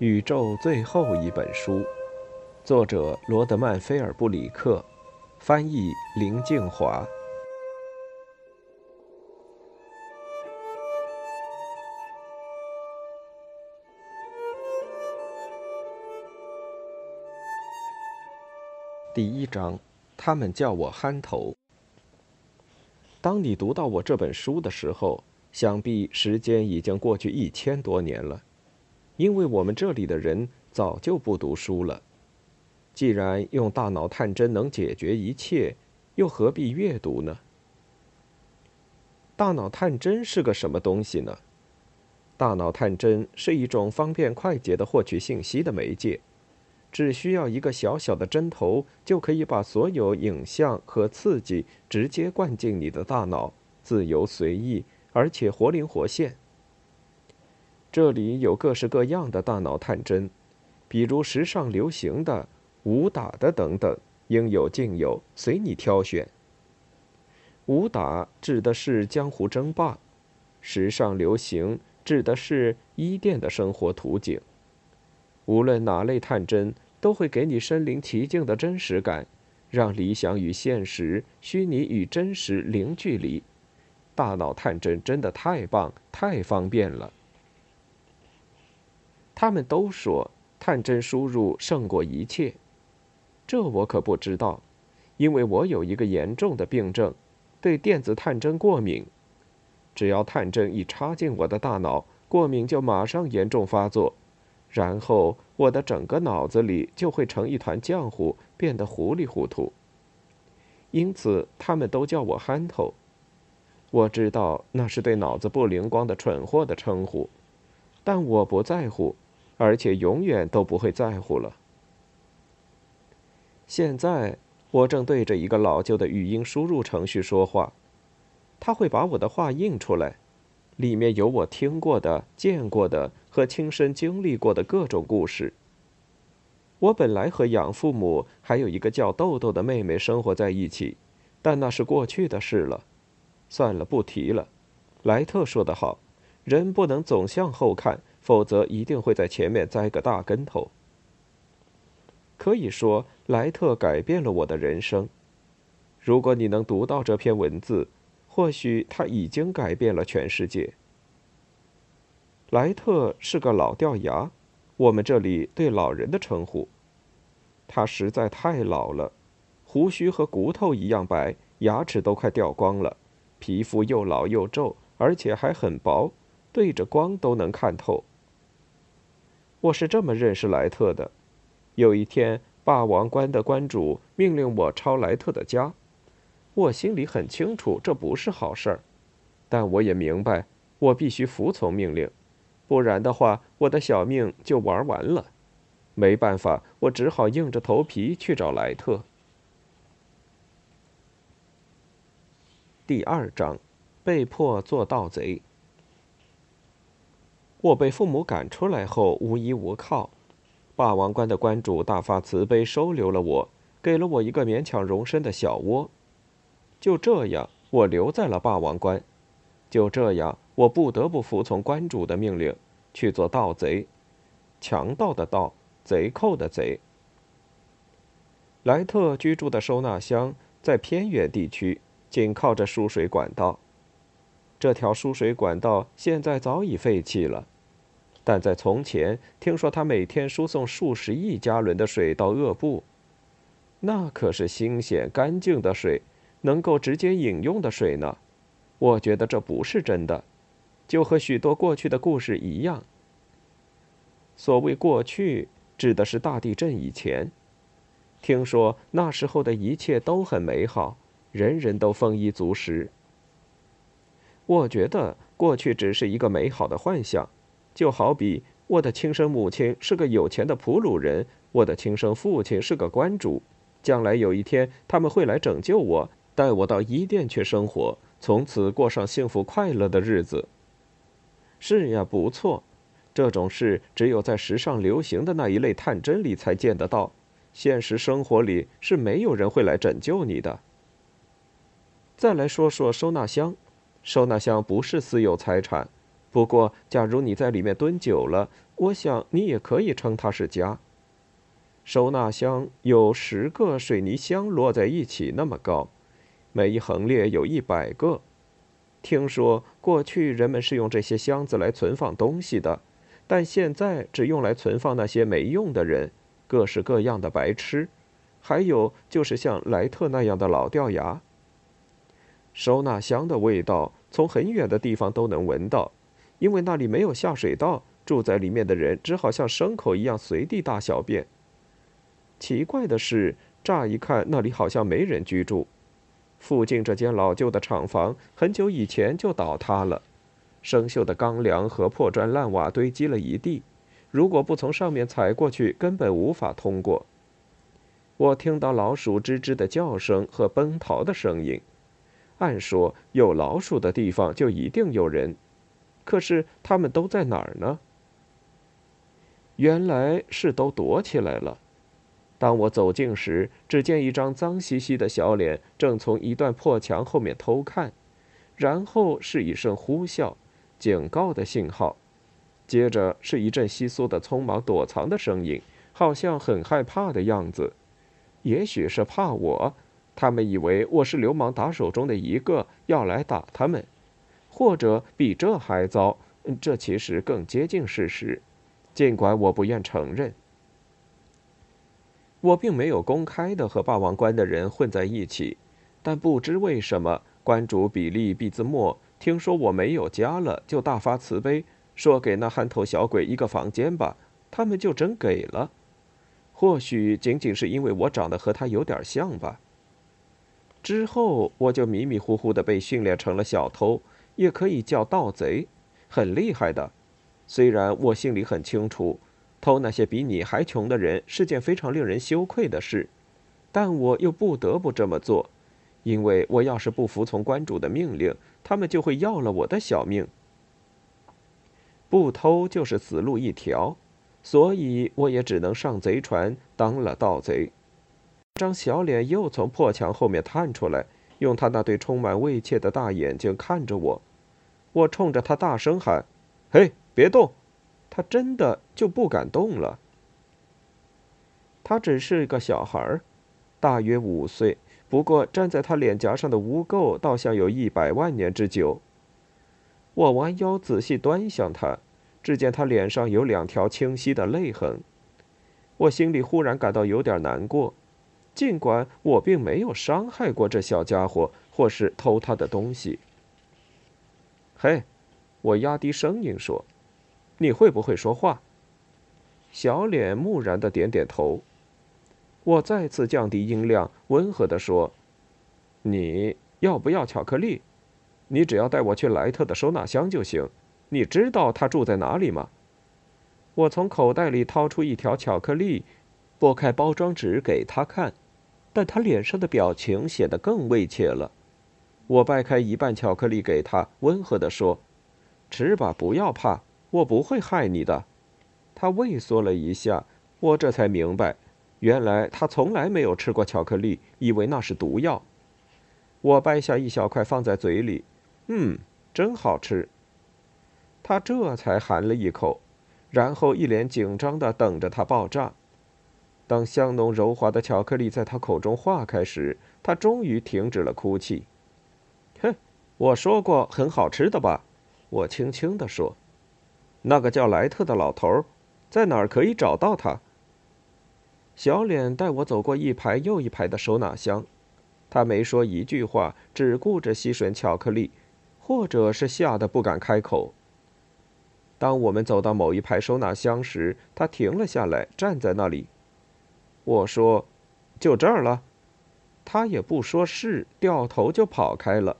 宇宙最后一本书，作者罗德曼·菲尔布里克，翻译林静华。第一章，他们叫我憨头。当你读到我这本书的时候，想必时间已经过去一千多年了。因为我们这里的人早就不读书了。既然用大脑探针能解决一切，又何必阅读呢？大脑探针是个什么东西呢？大脑探针是一种方便快捷的获取信息的媒介，只需要一个小小的针头，就可以把所有影像和刺激直接灌进你的大脑，自由随意，而且活灵活现。这里有各式各样的大脑探针，比如时尚流行的、武打的等等，应有尽有，随你挑选。武打指的是江湖争霸，时尚流行指的是伊甸的生活图景。无论哪类探针，都会给你身临其境的真实感，让理想与现实、虚拟与真实零距离。大脑探针真的太棒，太方便了。他们都说探针输入胜过一切，这我可不知道，因为我有一个严重的病症，对电子探针过敏。只要探针一插进我的大脑，过敏就马上严重发作，然后我的整个脑子里就会成一团浆糊，变得糊里糊涂。因此，他们都叫我憨头。我知道那是对脑子不灵光的蠢货的称呼，但我不在乎。而且永远都不会在乎了。现在我正对着一个老旧的语音输入程序说话，它会把我的话印出来，里面有我听过的、见过的和亲身经历过的各种故事。我本来和养父母还有一个叫豆豆的妹妹生活在一起，但那是过去的事了，算了，不提了。莱特说得好，人不能总向后看。否则一定会在前面栽个大跟头。可以说，莱特改变了我的人生。如果你能读到这篇文字，或许他已经改变了全世界。莱特是个老掉牙，我们这里对老人的称呼。他实在太老了，胡须和骨头一样白，牙齿都快掉光了，皮肤又老又皱，而且还很薄，对着光都能看透。我是这么认识莱特的。有一天，霸王关的关主命令我抄莱特的家，我心里很清楚这不是好事儿，但我也明白我必须服从命令，不然的话我的小命就玩完了。没办法，我只好硬着头皮去找莱特。第二章，被迫做盗贼。我被父母赶出来后无依无靠，霸王关的关主大发慈悲收留了我，给了我一个勉强容身的小窝。就这样，我留在了霸王关。就这样，我不得不服从关主的命令，去做盗贼，强盗的盗，贼寇的贼。莱特居住的收纳箱在偏远地区，紧靠着输水管道。这条输水管道现在早已废弃了，但在从前，听说他每天输送数十亿加仑的水到厄布，那可是新鲜干净的水，能够直接饮用的水呢。我觉得这不是真的，就和许多过去的故事一样。所谓过去，指的是大地震以前。听说那时候的一切都很美好，人人都丰衣足食。我觉得过去只是一个美好的幻想，就好比我的亲生母亲是个有钱的普鲁人，我的亲生父亲是个官主，将来有一天他们会来拯救我，带我到伊甸去生活，从此过上幸福快乐的日子。是呀，不错，这种事只有在时尚流行的那一类探针里才见得到，现实生活里是没有人会来拯救你的。再来说说收纳箱。收纳箱不是私有财产，不过，假如你在里面蹲久了，我想你也可以称它是家。收纳箱有十个水泥箱摞在一起那么高，每一横列有一百个。听说过去人们是用这些箱子来存放东西的，但现在只用来存放那些没用的人，各式各样的白痴，还有就是像莱特那样的老掉牙。收纳箱的味道从很远的地方都能闻到，因为那里没有下水道，住在里面的人只好像牲口一样随地大小便。奇怪的是，乍一看那里好像没人居住。附近这间老旧的厂房很久以前就倒塌了，生锈的钢梁和破砖烂瓦堆积了一地，如果不从上面踩过去，根本无法通过。我听到老鼠吱吱的叫声和奔逃的声音。按说有老鼠的地方就一定有人，可是他们都在哪儿呢？原来是都躲起来了。当我走近时，只见一张脏兮兮的小脸正从一段破墙后面偷看，然后是一声呼啸，警告的信号，接着是一阵窸窣的匆忙躲藏的声音，好像很害怕的样子。也许是怕我，他们以为我是流氓打手中的一个，要来打他们，或者比这还糟，这其实更接近事实，尽管我不愿承认。我并没有公开的和霸王关的人混在一起，但不知为什么，关主比利·毕兹莫听说我没有家了，就大发慈悲，说给那憨头小鬼一个房间吧，他们就真给了。或许仅仅是因为我长得和他有点像吧。之后我就迷迷糊糊的被训练成了小偷，也可以叫盗贼，很厉害的。虽然我心里很清楚。偷那些比你还穷的人是件非常令人羞愧的事，但我又不得不这么做，因为我要是不服从关主的命令，他们就会要了我的小命。不偷就是死路一条，所以我也只能上贼船当了盗贼。张小脸又从破墙后面探出来，用他那对充满畏怯的大眼睛看着我。我冲着他大声喊：“嘿，别动！”他真的就不敢动了。他只是个小孩儿，大约五岁。不过站在他脸颊上的污垢，倒像有一百万年之久。我弯腰仔细端详他，只见他脸上有两条清晰的泪痕。我心里忽然感到有点难过，尽管我并没有伤害过这小家伙，或是偷他的东西。嘿，我压低声音说。你会不会说话？小脸木然的点点头。我再次降低音量，温和的说：“你要不要巧克力？你只要带我去莱特的收纳箱就行。你知道他住在哪里吗？”我从口袋里掏出一条巧克力，剥开包装纸给他看，但他脸上的表情显得更畏怯了。我掰开一半巧克力给他，温和的说：“吃吧，不要怕。”我不会害你的，他畏缩了一下，我这才明白，原来他从来没有吃过巧克力，以为那是毒药。我掰下一小块放在嘴里，嗯，真好吃。他这才含了一口，然后一脸紧张的等着它爆炸。当香浓柔滑的巧克力在他口中化开时，他终于停止了哭泣。哼，我说过很好吃的吧？我轻轻地说。那个叫莱特的老头，在哪儿可以找到他？小脸带我走过一排又一排的收纳箱，他没说一句话，只顾着吸吮巧克力，或者是吓得不敢开口。当我们走到某一排收纳箱时，他停了下来，站在那里。我说：“就这儿了。”他也不说是，掉头就跑开了。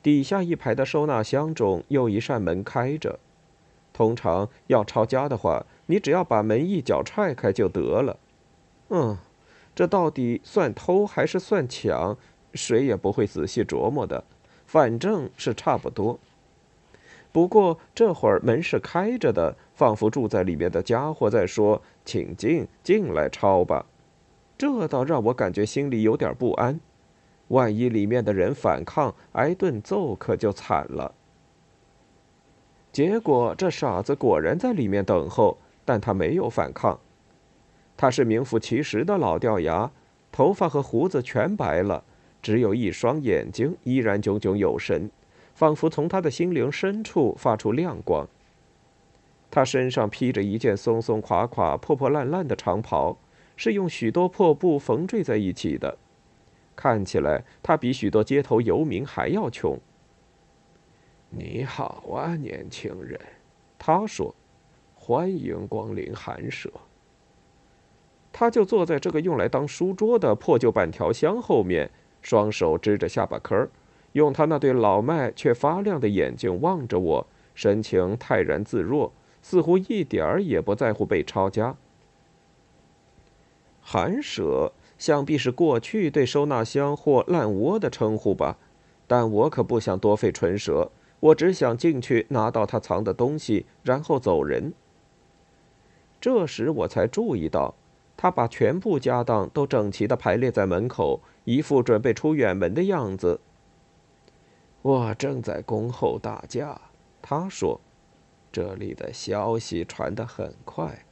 底下一排的收纳箱中有一扇门开着，通常要抄家的话，你只要把门一脚踹开就得了。嗯，这到底算偷还是算抢，谁也不会仔细琢磨的，反正是差不多。不过这会儿门是开着的，仿佛住在里面的家伙在说：“请进，进来抄吧。”这倒让我感觉心里有点不安。万一里面的人反抗，挨顿揍可就惨了。结果这傻子果然在里面等候，但他没有反抗。他是名副其实的老掉牙，头发和胡子全白了，只有一双眼睛依然炯炯有神，仿佛从他的心灵深处发出亮光。他身上披着一件松松垮垮、破破烂烂的长袍，是用许多破布缝缀在一起的，看起来他比许多街头游民还要穷。你好啊，年轻人，他说：“欢迎光临寒舍。”他就坐在这个用来当书桌的破旧板条箱后面，双手支着下巴颏儿，用他那对老迈却发亮的眼睛望着我，神情泰然自若，似乎一点儿也不在乎被抄家。寒舍想必是过去对收纳箱或烂窝的称呼吧，但我可不想多费唇舌，我只想进去拿到他藏的东西，然后走人。这时我才注意到。他把全部家当都整齐地排列在门口，一副准备出远门的样子。我正在恭候大驾，他说：“这里的消息传得很快，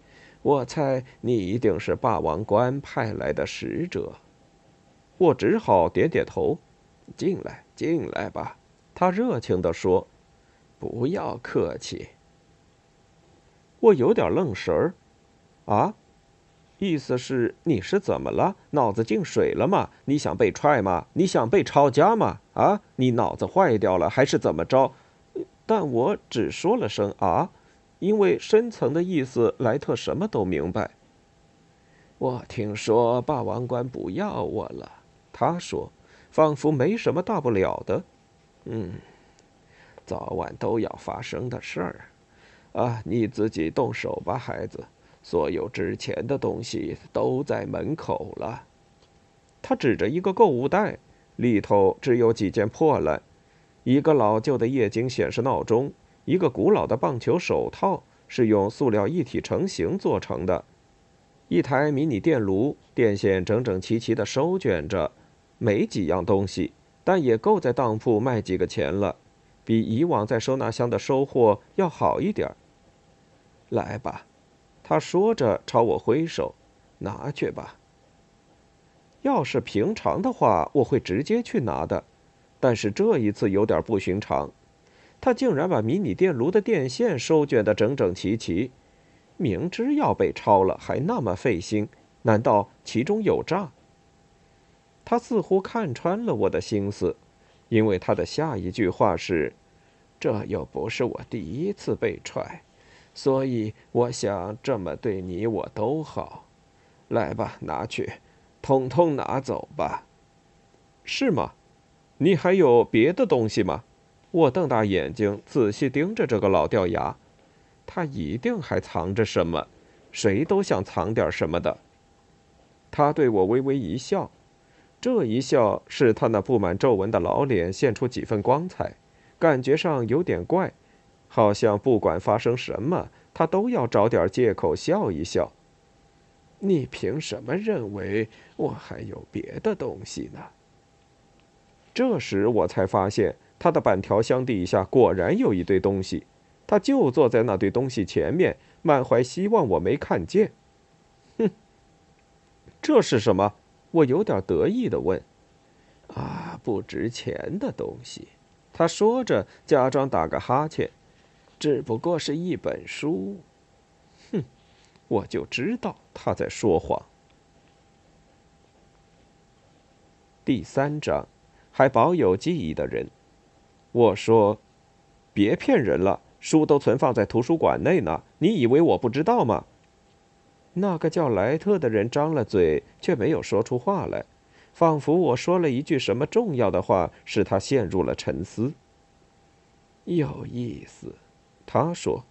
我猜你一定是霸王关派来的使者。”我只好点点头。进来，进来吧，他热情地说：“不要客气。”我有点愣神儿，啊？意思是你是怎么了？脑子进水了吗？你想被踹吗？你想被抄家吗？啊，你脑子坏掉了还是怎么着？但我只说了声啊，因为深层的意思莱特什么都明白。我听说霸王关不要我了，他说，仿佛没什么大不了的。嗯，早晚都要发生的事儿。啊，你自己动手吧，孩子。所有值钱的东西都在门口了。他指着一个购物袋，里头只有几件破烂：一个老旧的液晶显示闹钟，一个古老的棒球手套是用塑料一体成型做成的，一台迷你电炉，电线整整齐齐地收卷着。没几样东西，但也够在当铺卖几个钱了，比以往在收纳箱的收获要好一点来吧。他说着，朝我挥手：“拿去吧。”要是平常的话，我会直接去拿的，但是这一次有点不寻常。他竟然把迷你电炉的电线收卷得整整齐齐，明知要被抄了，还那么费心，难道其中有诈？他似乎看穿了我的心思，因为他的下一句话是：“这又不是我第一次被踹。”所以我想这么对你我都好，来吧，拿去，统统拿走吧。是吗？你还有别的东西吗？我瞪大眼睛仔细盯着这个老掉牙，他一定还藏着什么，谁都想藏点什么的。他对我微微一笑，这一笑使他那布满皱纹的老脸现出几分光彩，感觉上有点怪。好像不管发生什么，他都要找点借口笑一笑。你凭什么认为我还有别的东西呢？这时我才发现，他的板条箱底下果然有一堆东西，他就坐在那堆东西前面，满怀希望我没看见。哼，这是什么？我有点得意的问。啊，不值钱的东西。他说着，假装打个哈欠。只不过是一本书，哼，我就知道他在说谎。第三章，还保有记忆的人。我说：“别骗人了，书都存放在图书馆内呢。你以为我不知道吗？”那个叫莱特的人张了嘴，却没有说出话来，仿佛我说了一句什么重要的话，使他陷入了沉思。有意思。他说：“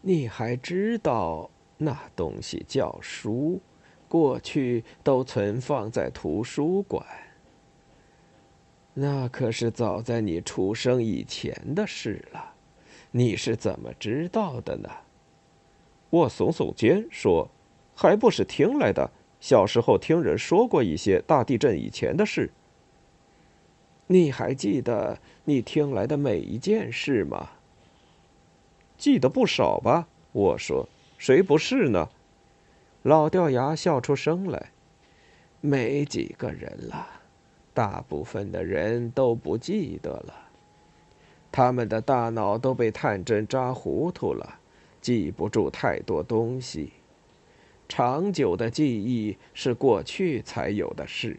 你还知道那东西叫书，过去都存放在图书馆。那可是早在你出生以前的事了。你是怎么知道的呢？”我耸耸肩说：“还不是听来的。小时候听人说过一些大地震以前的事。你还记得你听来的每一件事吗？”记得不少吧？我说：“谁不是呢？”老掉牙笑出声来：“没几个人了，大部分的人都不记得了。他们的大脑都被探针扎糊涂了，记不住太多东西。长久的记忆是过去才有的事，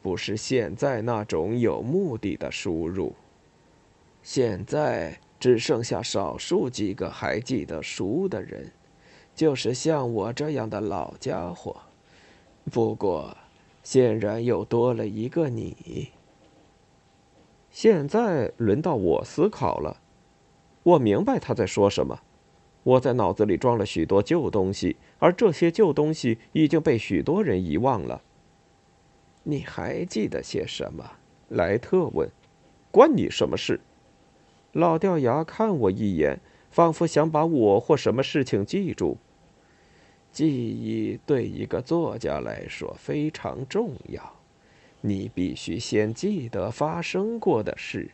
不是现在那种有目的的输入。现在只剩下少数几个还记得书的人。”就是像我这样的老家伙，不过，显然又多了一个你。现在轮到我思考了，我明白他在说什么。我在脑子里装了许多旧东西，而这些旧东西已经被许多人遗忘了。你还记得些什么？莱特问。关你什么事？老掉牙看我一眼，仿佛想把我或什么事情记住。记忆对一个作家来说非常重要，你必须先记得发生过的事，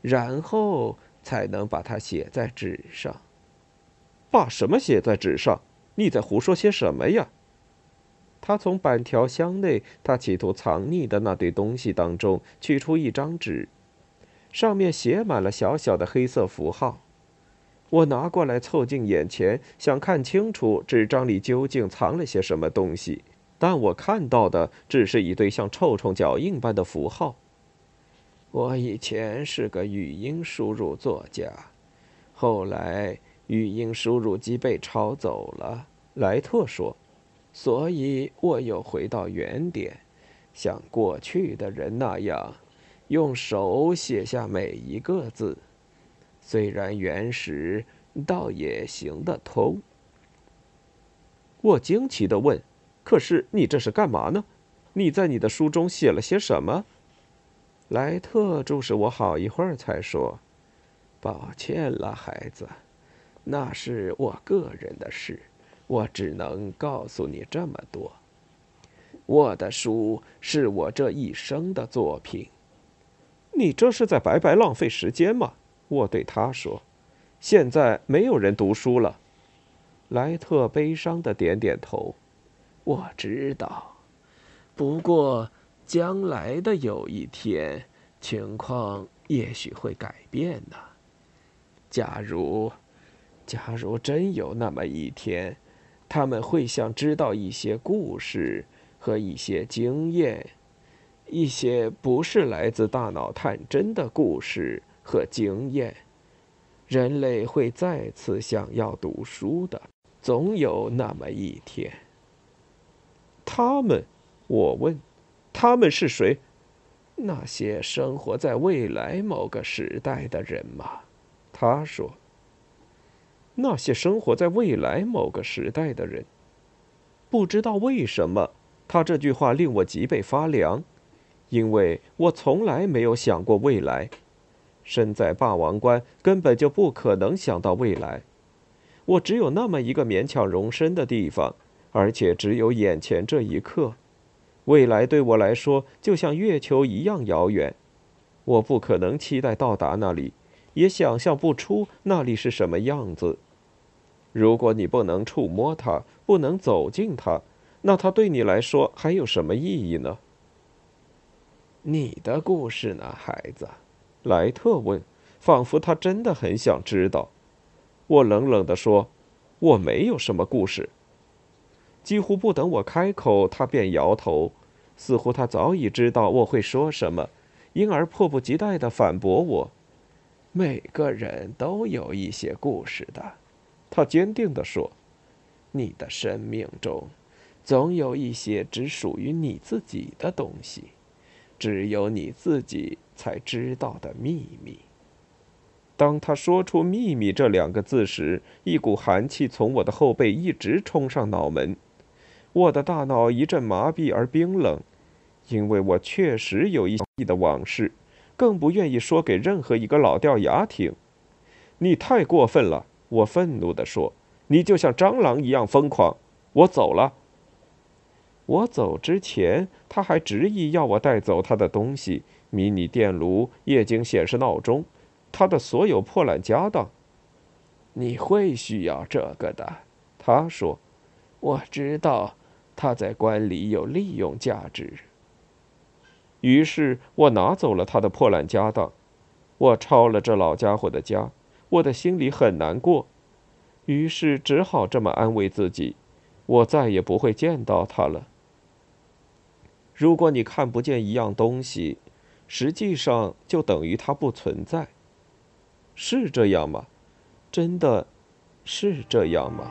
然后才能把它写在纸上。把什么写在纸上？你在胡说些什么呀？他从板条箱内他企图藏匿的那堆东西当中取出一张纸，上面写满了小小的黑色符号。我拿过来凑近眼前，想看清楚纸张里究竟藏了些什么东西，但我看到的只是一堆像臭虫脚印般的符号。我以前是个语音输入作家，后来语音输入机被抄走了，莱特说，所以我又回到原点，像过去的人那样，用手写下每一个字。虽然原始，倒也行得通。我惊奇的问：“可是你这是干嘛呢？你在你的书中写了些什么？”莱特注视我好一会儿，才说：“抱歉了，孩子，那是我个人的事，我只能告诉你这么多。我的书是我这一生的作品。你这是在白白浪费时间吗？”我对他说：“现在没有人读书了。”莱特悲伤的点点头。我知道，不过将来的有一天，情况也许会改变呢。假如，假如真有那么一天，他们会想知道一些故事和一些经验，一些不是来自大脑探针的故事。和经验，人类会再次想要读书的，总有那么一天。他们，我问，他们是谁？那些生活在未来某个时代的人吗？他说。那些生活在未来某个时代的人，不知道为什么，他这句话令我脊背发凉，因为我从来没有想过未来。身在霸王关，根本就不可能想到未来。我只有那么一个勉强容身的地方，而且只有眼前这一刻。未来对我来说，就像月球一样遥远。我不可能期待到达那里，也想象不出那里是什么样子。如果你不能触摸它，不能走近它，那它对你来说还有什么意义呢？你的故事呢，孩子？莱特问，仿佛他真的很想知道。我冷冷地说：“我没有什么故事。”几乎不等我开口，他便摇头，似乎他早已知道我会说什么，因而迫不及待地反驳我：“每个人都有一些故事的。”他坚定地说：“你的生命中，总有一些只属于你自己的东西，只有你自己。”才知道的秘密。当他说出“秘密”这两个字时，一股寒气从我的后背一直冲上脑门，我的大脑一阵麻痹而冰冷，因为我确实有一些的往事，更不愿意说给任何一个老掉牙听。你太过分了！我愤怒地说：“你就像蟑螂一样疯狂。”我走了。我走之前，他还执意要我带走他的东西。迷你电炉、液晶显示闹钟，他的所有破烂家当。你会需要这个的，他说。我知道，他在关里有利用价值。于是我拿走了他的破烂家当，我抄了这老家伙的家，我的心里很难过。于是只好这么安慰自己：我再也不会见到他了。如果你看不见一样东西，实际上就等于它不存在。是这样吗？真的，是这样吗？